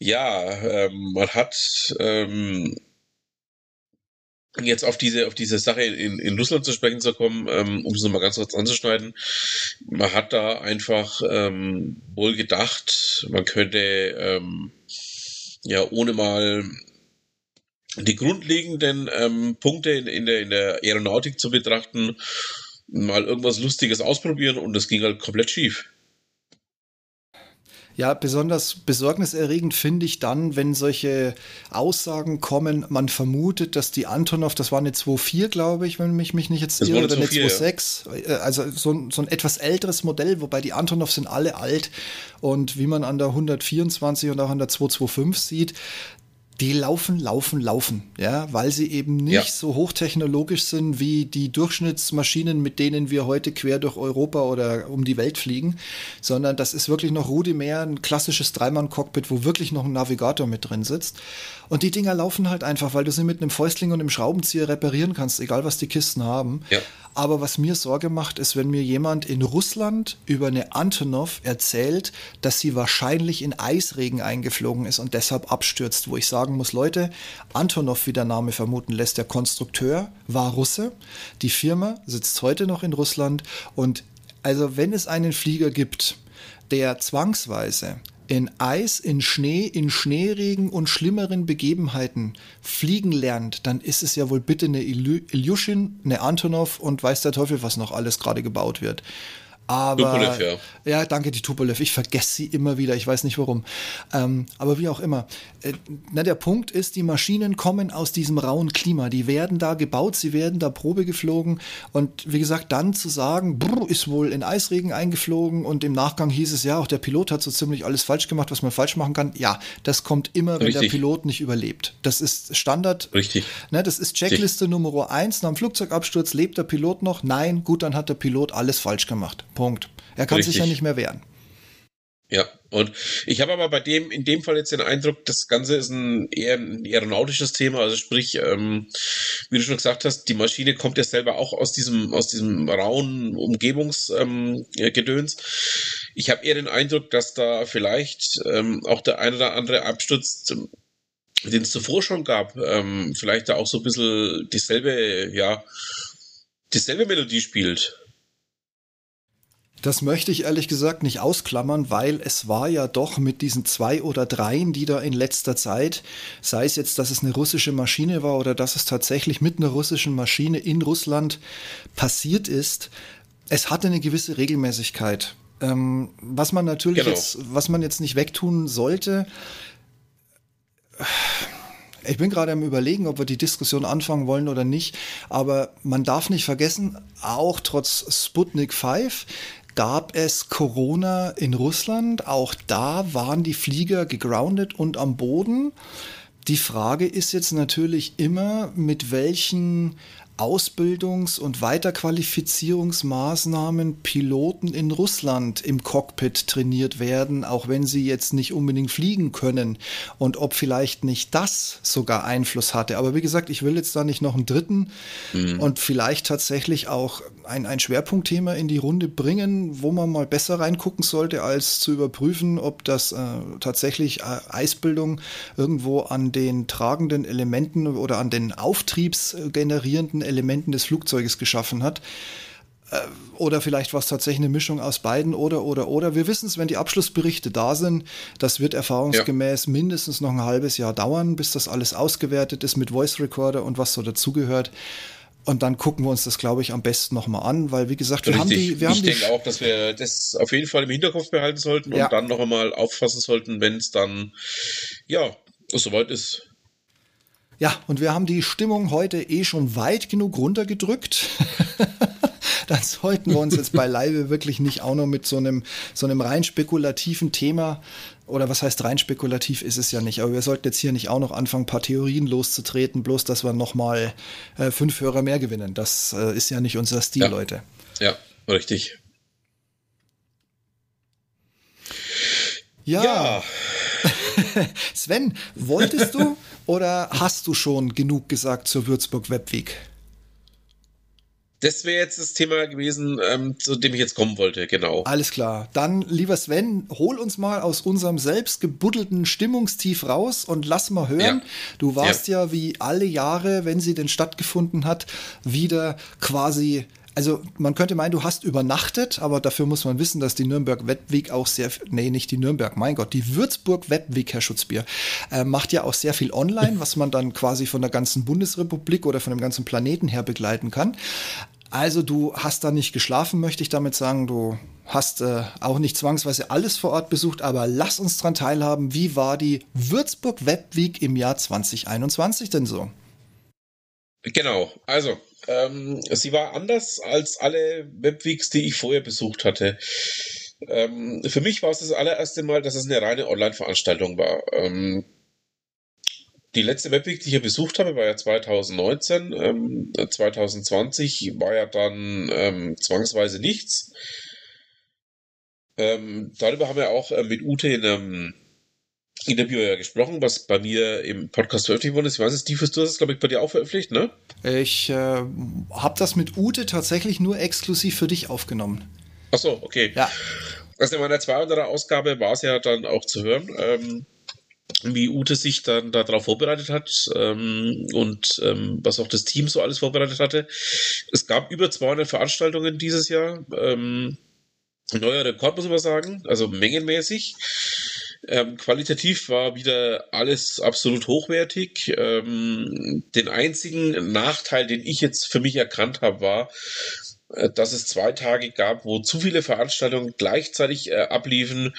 ja, ähm, man hat ähm, jetzt auf diese auf diese Sache in, in Russland zu sprechen zu kommen, ähm, um es nochmal ganz kurz anzuschneiden, man hat da einfach ähm, wohl gedacht, man könnte ähm, ja ohne mal die grundlegenden ähm, Punkte in, in, der, in der Aeronautik zu betrachten, mal irgendwas Lustiges ausprobieren und das ging halt komplett schief. Ja, besonders besorgniserregend finde ich dann, wenn solche Aussagen kommen, man vermutet, dass die Antonov, das war eine 2.4, glaube ich, wenn mich, mich nicht jetzt irre, oder eine 2.6, ja. Äh, also so, so ein etwas älteres Modell, wobei die Antonov sind alle alt und wie man an der 124 und auch an der 225 sieht, die laufen, laufen, laufen, ja, weil sie eben nicht ja. so hochtechnologisch sind wie die Durchschnittsmaschinen, mit denen wir heute quer durch Europa oder um die Welt fliegen, sondern das ist wirklich noch rudimentär ein klassisches Dreimann-Cockpit, wo wirklich noch ein Navigator mit drin sitzt. Und die Dinger laufen halt einfach, weil du sie mit einem Fäustling und einem Schraubenzieher reparieren kannst, egal was die Kisten haben. Ja. Aber was mir Sorge macht, ist, wenn mir jemand in Russland über eine Antonov erzählt, dass sie wahrscheinlich in Eisregen eingeflogen ist und deshalb abstürzt, wo ich sagen muss, Leute, Antonov, wie der Name vermuten lässt, der Konstrukteur war Russe. Die Firma sitzt heute noch in Russland und also wenn es einen Flieger gibt, der zwangsweise in Eis, in Schnee, in Schneeregen und schlimmeren Begebenheiten fliegen lernt, dann ist es ja wohl bitte eine Ilyushin, eine Antonov und weiß der Teufel, was noch alles gerade gebaut wird. Aber, Tupolev, ja. ja, danke, die Tupolev. Ich vergesse sie immer wieder. Ich weiß nicht warum. Ähm, aber wie auch immer. Äh, na, der Punkt ist, die Maschinen kommen aus diesem rauen Klima. Die werden da gebaut, sie werden da Probe geflogen. Und wie gesagt, dann zu sagen, brr, ist wohl in Eisregen eingeflogen und im Nachgang hieß es, ja, auch der Pilot hat so ziemlich alles falsch gemacht, was man falsch machen kann. Ja, das kommt immer, wenn Richtig. der Pilot nicht überlebt. Das ist Standard. Richtig. Ne, das ist Checkliste Richtig. Nummer eins. Nach dem Flugzeugabsturz lebt der Pilot noch? Nein, gut, dann hat der Pilot alles falsch gemacht. Punkt. Er kann Richtig. sich ja nicht mehr wehren. Ja, und ich habe aber bei dem, in dem Fall jetzt den Eindruck, das Ganze ist ein eher ein aeronautisches Thema, also sprich, ähm, wie du schon gesagt hast, die Maschine kommt ja selber auch aus diesem, aus diesem rauen Umgebungsgedöns. Ähm, ich habe eher den Eindruck, dass da vielleicht ähm, auch der ein oder andere Absturz, den es zuvor schon gab, ähm, vielleicht da auch so ein bisschen dieselbe, ja, dieselbe Melodie spielt. Das möchte ich ehrlich gesagt nicht ausklammern, weil es war ja doch mit diesen zwei oder dreien, die da in letzter Zeit, sei es jetzt, dass es eine russische Maschine war oder dass es tatsächlich mit einer russischen Maschine in Russland passiert ist, es hatte eine gewisse Regelmäßigkeit. Ähm, was man natürlich genau. jetzt, was man jetzt nicht wegtun sollte, ich bin gerade am Überlegen, ob wir die Diskussion anfangen wollen oder nicht. Aber man darf nicht vergessen, auch trotz Sputnik 5 gab es Corona in Russland. Auch da waren die Flieger gegroundet und am Boden. Die Frage ist jetzt natürlich immer, mit welchen Ausbildungs- und Weiterqualifizierungsmaßnahmen Piloten in Russland im Cockpit trainiert werden, auch wenn sie jetzt nicht unbedingt fliegen können und ob vielleicht nicht das sogar Einfluss hatte. Aber wie gesagt, ich will jetzt da nicht noch einen dritten mhm. und vielleicht tatsächlich auch ein, ein Schwerpunktthema in die Runde bringen, wo man mal besser reingucken sollte, als zu überprüfen, ob das äh, tatsächlich äh, Eisbildung irgendwo an den tragenden Elementen oder an den auftriebsgenerierenden Elementen des Flugzeuges geschaffen hat. Äh, oder vielleicht war es tatsächlich eine Mischung aus beiden oder, oder, oder. Wir wissen es, wenn die Abschlussberichte da sind, das wird erfahrungsgemäß ja. mindestens noch ein halbes Jahr dauern, bis das alles ausgewertet ist mit Voice Recorder und was so dazugehört. Und dann gucken wir uns das, glaube ich, am besten nochmal an, weil, wie gesagt, wir Richtig. haben die. Wir ich denke auch, dass wir das auf jeden Fall im Hinterkopf behalten sollten ja. und dann noch einmal auffassen sollten, wenn es dann, ja, soweit ist. Ja, und wir haben die Stimmung heute eh schon weit genug runtergedrückt. dann sollten wir uns jetzt beileibe wirklich nicht auch noch mit so einem, so einem rein spekulativen Thema oder was heißt rein spekulativ ist es ja nicht, aber wir sollten jetzt hier nicht auch noch anfangen, ein paar Theorien loszutreten, bloß dass wir nochmal äh, fünf Hörer mehr gewinnen. Das äh, ist ja nicht unser Stil, ja. Leute. Ja, richtig. Ja. ja. Sven, wolltest du oder hast du schon genug gesagt zur Würzburg Webweek? Das wäre jetzt das Thema gewesen, ähm, zu dem ich jetzt kommen wollte, genau. Alles klar. Dann, lieber Sven, hol uns mal aus unserem selbst gebuddelten Stimmungstief raus und lass mal hören. Ja. Du warst ja. ja wie alle Jahre, wenn sie denn stattgefunden hat, wieder quasi also man könnte meinen, du hast übernachtet, aber dafür muss man wissen, dass die Nürnberg Webweek auch sehr, nee, nicht die Nürnberg, mein Gott, die Würzburg Webweek, Herr Schutzbier, äh, macht ja auch sehr viel online, was man dann quasi von der ganzen Bundesrepublik oder von dem ganzen Planeten her begleiten kann. Also du hast da nicht geschlafen, möchte ich damit sagen. Du hast äh, auch nicht zwangsweise alles vor Ort besucht, aber lass uns dran teilhaben. Wie war die Würzburg Webweek im Jahr 2021 denn so? Genau, also ähm, sie war anders als alle Webweeks, die ich vorher besucht hatte. Ähm, für mich war es das allererste Mal, dass es eine reine Online-Veranstaltung war. Ähm, die letzte Webweek, die ich hier besucht habe, war ja 2019. Ähm, 2020 war ja dann ähm, zwangsweise nichts. Ähm, darüber haben wir auch äh, mit Ute in einem Interview ja gesprochen, was bei mir im Podcast veröffentlicht worden ist. Ich weiß es, Steve, du hast es, glaube ich, bei dir auch veröffentlicht, ne? Ich äh, habe das mit Ute tatsächlich nur exklusiv für dich aufgenommen. Ach so, okay. Ja. Also in meiner 200er Ausgabe war es ja dann auch zu hören, ähm, wie Ute sich dann darauf vorbereitet hat ähm, und ähm, was auch das Team so alles vorbereitet hatte. Es gab über 200 Veranstaltungen dieses Jahr. Ähm, neuer Rekord, muss man sagen, also mengenmäßig. Ähm, qualitativ war wieder alles absolut hochwertig. Ähm, den einzigen Nachteil, den ich jetzt für mich erkannt habe, war, äh, dass es zwei Tage gab, wo zu viele Veranstaltungen gleichzeitig äh, abliefen,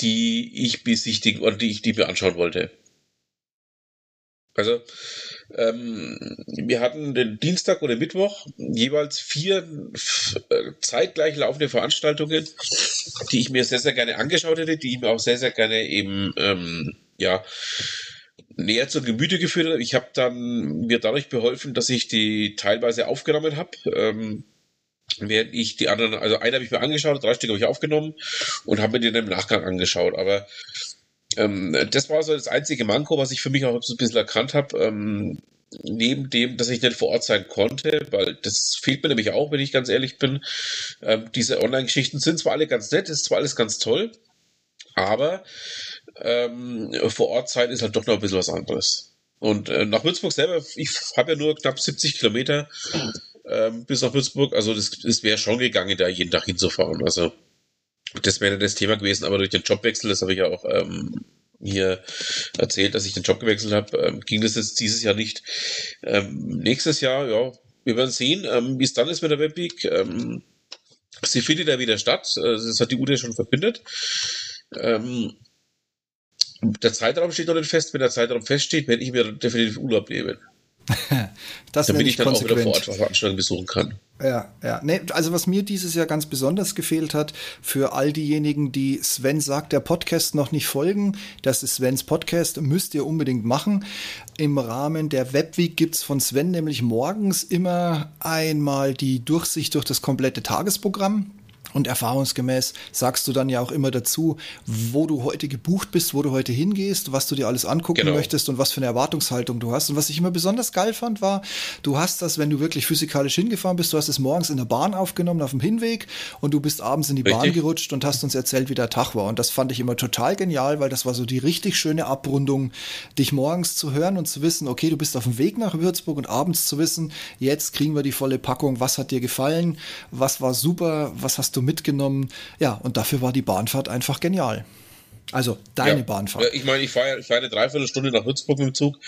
die ich besichtigen oder die ich die mir anschauen wollte. Also wir hatten den Dienstag oder Mittwoch jeweils vier äh, zeitgleich laufende Veranstaltungen, die ich mir sehr, sehr gerne angeschaut hätte, die ich mir auch sehr, sehr gerne eben, ähm, ja, näher zur Gemüte geführt habe. Ich habe dann mir dadurch beholfen, dass ich die teilweise aufgenommen habe. Ähm, während ich die anderen, also eine habe ich mir angeschaut, drei Stück habe ich aufgenommen und habe mir den im Nachgang angeschaut. Aber ähm, das war so das einzige Manko, was ich für mich auch so ein bisschen erkannt habe. Ähm, neben dem, dass ich nicht vor Ort sein konnte, weil das fehlt mir nämlich auch, wenn ich ganz ehrlich bin. Ähm, diese Online-Geschichten sind zwar alle ganz nett, ist zwar alles ganz toll, aber ähm, vor Ort sein ist halt doch noch ein bisschen was anderes. Und äh, nach Würzburg selber, ich habe ja nur knapp 70 Kilometer ähm, bis nach Würzburg, also das, das wäre schon gegangen, da jeden Tag hinzufahren. Also das wäre das Thema gewesen, aber durch den Jobwechsel, das habe ich ja auch ähm, hier erzählt, dass ich den Job gewechselt habe, ähm, ging das jetzt dieses Jahr nicht. Ähm, nächstes Jahr, ja, wir werden sehen, ähm, wie es dann ist mit der Webweek. Ähm, sie findet ja wieder statt, äh, das hat die Ute schon verbindet. Ähm, der Zeitraum steht noch nicht fest. Wenn der Zeitraum feststeht, werde ich mir definitiv Urlaub nehmen. das Damit ich dann konsequent. auch wieder vor Ort Veranstaltungen besuchen kann. Ja, ja. Nee, also was mir dieses Jahr ganz besonders gefehlt hat, für all diejenigen, die Sven sagt, der Podcast noch nicht folgen, das ist Svens Podcast, müsst ihr unbedingt machen. Im Rahmen der Webweek gibt's von Sven nämlich morgens immer einmal die Durchsicht durch das komplette Tagesprogramm. Und erfahrungsgemäß sagst du dann ja auch immer dazu, wo du heute gebucht bist, wo du heute hingehst, was du dir alles angucken genau. möchtest und was für eine Erwartungshaltung du hast. Und was ich immer besonders geil fand, war, du hast das, wenn du wirklich physikalisch hingefahren bist, du hast es morgens in der Bahn aufgenommen auf dem Hinweg und du bist abends in die Richtig. Bahn gerutscht und hast uns erzählt, wie der Tag war. Und das fand ich immer total genial, weil das war so die richtig schöne Abrundung, dich morgens zu hören und zu wissen, okay, du bist auf dem Weg nach Würzburg und abends zu wissen, jetzt kriegen wir die volle Packung, was hat dir gefallen, was war super, was hast du du mitgenommen. Ja, und dafür war die Bahnfahrt einfach genial. Also deine ja, Bahnfahrt. Ich meine, ich fahre fahr eine Dreiviertelstunde nach Würzburg mit dem Zug.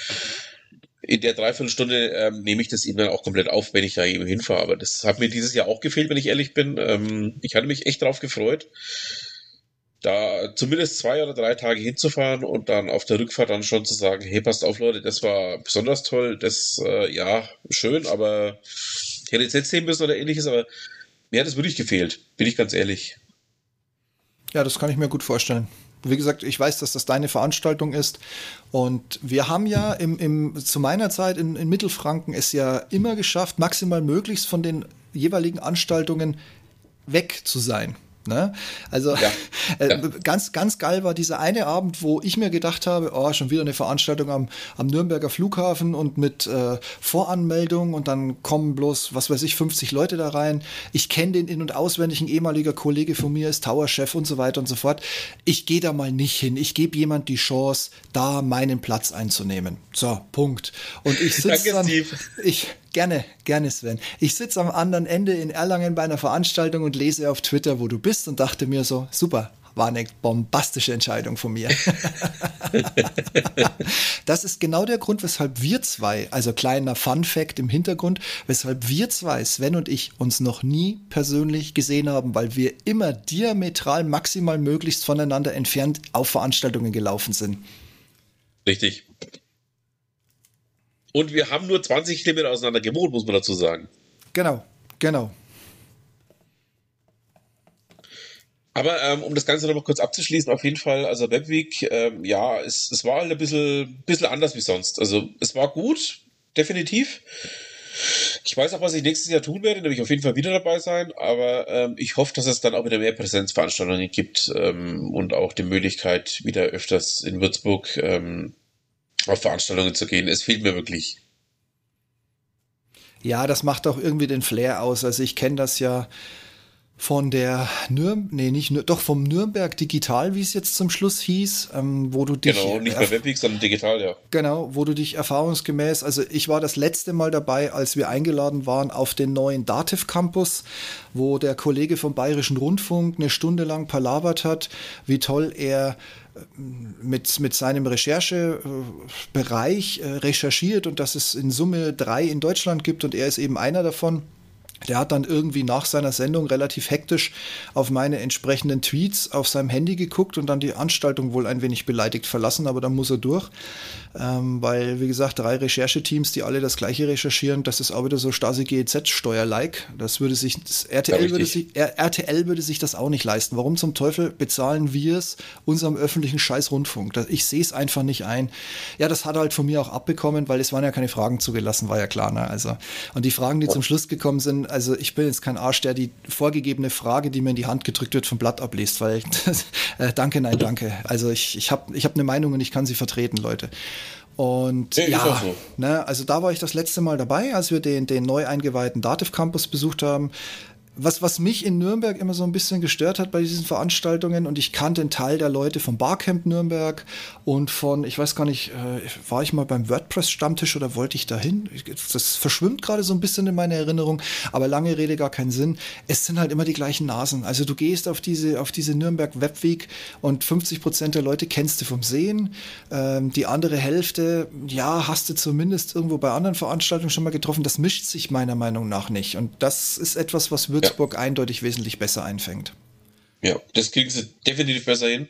In der Dreiviertelstunde ähm, nehme ich das eben dann auch komplett auf, wenn ich da eben hinfahre. Aber das hat mir dieses Jahr auch gefehlt, wenn ich ehrlich bin. Ähm, ich hatte mich echt drauf gefreut, da zumindest zwei oder drei Tage hinzufahren und dann auf der Rückfahrt dann schon zu sagen, hey, passt auf, Leute, das war besonders toll, das, äh, ja, schön, aber ich hätte jetzt nicht sehen müssen oder ähnliches, aber mir hat es wirklich gefehlt, bin ich ganz ehrlich. Ja, das kann ich mir gut vorstellen. Wie gesagt, ich weiß, dass das deine Veranstaltung ist. Und wir haben ja im, im, zu meiner Zeit in, in Mittelfranken es ja immer geschafft, maximal möglichst von den jeweiligen Anstaltungen weg zu sein. Ne? Also ja, äh, ja. ganz, ganz geil war dieser eine Abend, wo ich mir gedacht habe, oh, schon wieder eine Veranstaltung am, am Nürnberger Flughafen und mit äh, Voranmeldung und dann kommen bloß, was weiß ich, 50 Leute da rein. Ich kenne den in- und auswendig, ein ehemaliger Kollege von mir ist Tower-Chef und so weiter und so fort. Ich gehe da mal nicht hin. Ich gebe jemand die Chance, da meinen Platz einzunehmen. So, Punkt. Und ich sitze dann, Steve. ich, Gerne, gerne, Sven. Ich sitze am anderen Ende in Erlangen bei einer Veranstaltung und lese auf Twitter, wo du bist und dachte mir so, super, war eine bombastische Entscheidung von mir. das ist genau der Grund, weshalb wir zwei, also kleiner Fun Fact im Hintergrund, weshalb wir zwei, Sven und ich, uns noch nie persönlich gesehen haben, weil wir immer diametral maximal möglichst voneinander entfernt auf Veranstaltungen gelaufen sind. Richtig. Und wir haben nur 20 Kilometer auseinander gewohnt, muss man dazu sagen. Genau, genau. Aber ähm, um das Ganze nochmal kurz abzuschließen, auf jeden Fall, also Webweek, ähm, ja, es, es war halt ein bisschen, bisschen anders wie sonst. Also es war gut, definitiv. Ich weiß auch, was ich nächstes Jahr tun werde, nämlich auf jeden Fall wieder dabei sein, aber ähm, ich hoffe, dass es dann auch wieder mehr Präsenzveranstaltungen gibt ähm, und auch die Möglichkeit, wieder öfters in Würzburg ähm, auf Veranstaltungen zu gehen. Es fehlt mir wirklich. Ja, das macht auch irgendwie den Flair aus. Also ich kenne das ja von der Nürn nee, nicht doch vom Nürnberg Digital, wie es jetzt zum Schluss hieß, ähm, wo du dich genau nicht mehr Webweek, sondern digital, ja. Genau, wo du dich erfahrungsgemäß, also ich war das letzte Mal dabei, als wir eingeladen waren auf den neuen Dativ Campus, wo der Kollege vom Bayerischen Rundfunk eine Stunde lang palavert hat, wie toll er mit, mit seinem Recherchebereich äh, recherchiert und dass es in Summe drei in Deutschland gibt und er ist eben einer davon. Der hat dann irgendwie nach seiner Sendung relativ hektisch auf meine entsprechenden Tweets auf seinem Handy geguckt und dann die Anstaltung wohl ein wenig beleidigt verlassen, aber dann muss er durch. Ähm, weil, wie gesagt, drei Rechercheteams, die alle das gleiche recherchieren, das ist auch wieder so Stasi GEZ-Steuer-like. Das würde sich, das RTL, ja, würde sich, RTL würde sich das auch nicht leisten. Warum zum Teufel bezahlen wir es unserem öffentlichen Scheiß-Rundfunk? Ich sehe es einfach nicht ein. Ja, das hat er halt von mir auch abbekommen, weil es waren ja keine Fragen zugelassen, war ja klar. Ne? Also, und die Fragen, die oh. zum Schluss gekommen sind, also ich bin jetzt kein Arsch, der die vorgegebene Frage, die mir in die Hand gedrückt wird, vom Blatt abliest, weil äh, danke, nein, danke. Also ich, ich habe ich hab eine Meinung und ich kann sie vertreten, Leute. Und ja, ja so. ne, also da war ich das letzte Mal dabei, als wir den, den neu eingeweihten Dativ Campus besucht haben was, was mich in Nürnberg immer so ein bisschen gestört hat bei diesen Veranstaltungen, und ich kannte einen Teil der Leute vom Barcamp Nürnberg und von, ich weiß gar nicht, äh, war ich mal beim WordPress-Stammtisch oder wollte ich dahin? Das verschwimmt gerade so ein bisschen in meiner Erinnerung, aber lange Rede gar keinen Sinn. Es sind halt immer die gleichen Nasen. Also du gehst auf diese, auf diese Nürnberg Webweek und 50 Prozent der Leute kennst du vom Sehen. Ähm, die andere Hälfte, ja, hast du zumindest irgendwo bei anderen Veranstaltungen schon mal getroffen. Das mischt sich meiner Meinung nach nicht. Und das ist etwas, was wird Würzburg ja. eindeutig wesentlich besser einfängt. Ja, das kriegen sie definitiv besser hin.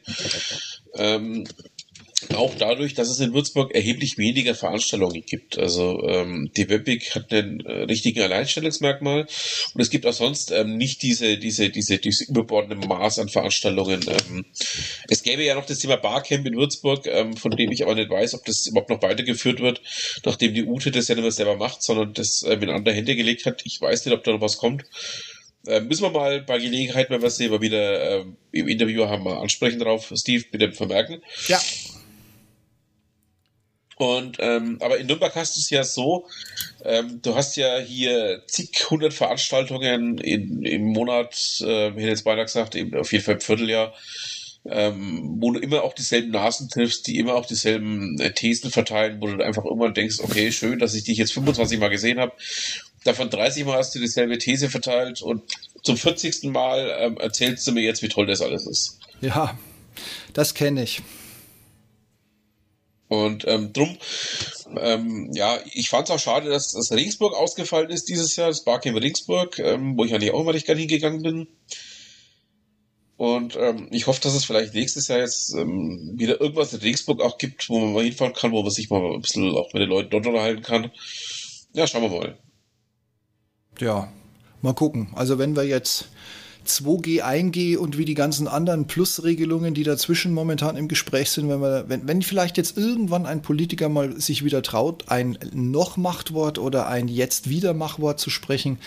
Ähm, auch dadurch, dass es in Würzburg erheblich weniger Veranstaltungen gibt. Also ähm, die Webwig hat einen äh, richtigen Alleinstellungsmerkmal und es gibt auch sonst ähm, nicht diese, diese, diese, diese überbordende Maß an Veranstaltungen. Ähm, es gäbe ja noch das Thema Barcamp in Würzburg, ähm, von dem ich aber nicht weiß, ob das überhaupt noch weitergeführt wird, nachdem die Ute das ja nicht mehr selber macht, sondern das ähm, in andere Hände gelegt hat. Ich weiß nicht, ob da noch was kommt. Äh, müssen wir mal bei Gelegenheit, wenn wir es immer wieder äh, im Interview haben, mal ansprechen drauf. Steve, bitte vermerken. Ja. Und ähm, aber in Nürnberg hast du es ja so, ähm, du hast ja hier zig hundert Veranstaltungen in, im Monat, äh, ich hätte jetzt beinahe gesagt, eben auf jeden Fall im Vierteljahr, ähm, wo du immer auch dieselben Nasen triffst, die immer auch dieselben äh, Thesen verteilen, wo du einfach irgendwann denkst, okay, schön, dass ich dich jetzt 25 Mal gesehen habe. Davon 30 Mal hast du dieselbe These verteilt und zum 40. Mal ähm, erzählst du mir jetzt, wie toll das alles ist. Ja, das kenne ich. Und ähm, drum, ähm, ja, ich fand es auch schade, dass das Regensburg ausgefallen ist dieses Jahr, das Barcamp Regensburg, ähm, wo ich eigentlich auch immer nicht gerne hingegangen bin. Und ähm, ich hoffe, dass es vielleicht nächstes Jahr jetzt ähm, wieder irgendwas in Regensburg auch gibt, wo man mal hinfahren kann, wo man sich mal ein bisschen auch mit den Leuten dort unterhalten kann. Ja, schauen wir mal. Ja, mal gucken. Also wenn wir jetzt 2G, 1G und wie die ganzen anderen Plusregelungen, die dazwischen momentan im Gespräch sind, wenn, wir, wenn, wenn vielleicht jetzt irgendwann ein Politiker mal sich wieder traut, ein Noch-Machtwort oder ein Jetzt-Wieder-Machwort zu sprechen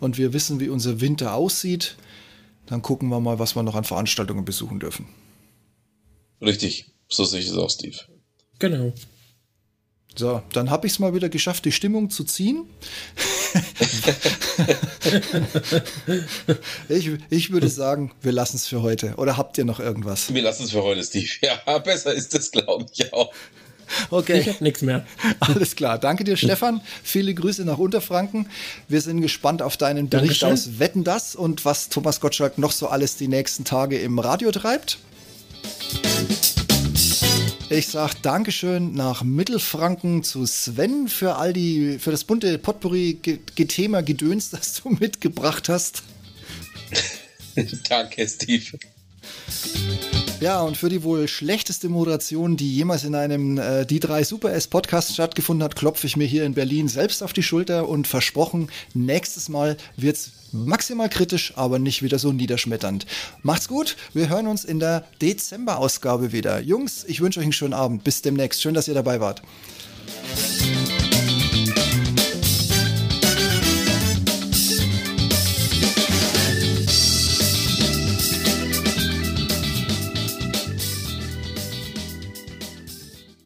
und wir wissen, wie unser Winter aussieht, dann gucken wir mal, was wir noch an Veranstaltungen besuchen dürfen. Richtig, so sehe ich es auch, Steve. Genau. So, dann habe ich es mal wieder geschafft, die Stimmung zu ziehen. ich, ich würde sagen, wir lassen es für heute. Oder habt ihr noch irgendwas? Wir lassen es für heute, Steve. Ja, besser ist das, glaube ich auch. Okay. Ich habe nichts mehr. Alles klar. Danke dir, Stefan. Viele Grüße nach Unterfranken. Wir sind gespannt auf deinen Bericht Dankeschön. aus Wetten das und was Thomas Gottschalk noch so alles die nächsten Tage im Radio treibt. Ich sage Dankeschön nach Mittelfranken zu Sven für all die, für das bunte Potpourri-Thema Gedöns, das du mitgebracht hast. Danke, Steve. Ja, und für die wohl schlechteste Moderation, die jemals in einem äh, Die 3 Super S Podcast stattgefunden hat, klopfe ich mir hier in Berlin selbst auf die Schulter und versprochen, nächstes Mal wird's maximal kritisch, aber nicht wieder so niederschmetternd. Macht's gut, wir hören uns in der Dezember-Ausgabe wieder. Jungs, ich wünsche euch einen schönen Abend. Bis demnächst. Schön, dass ihr dabei wart.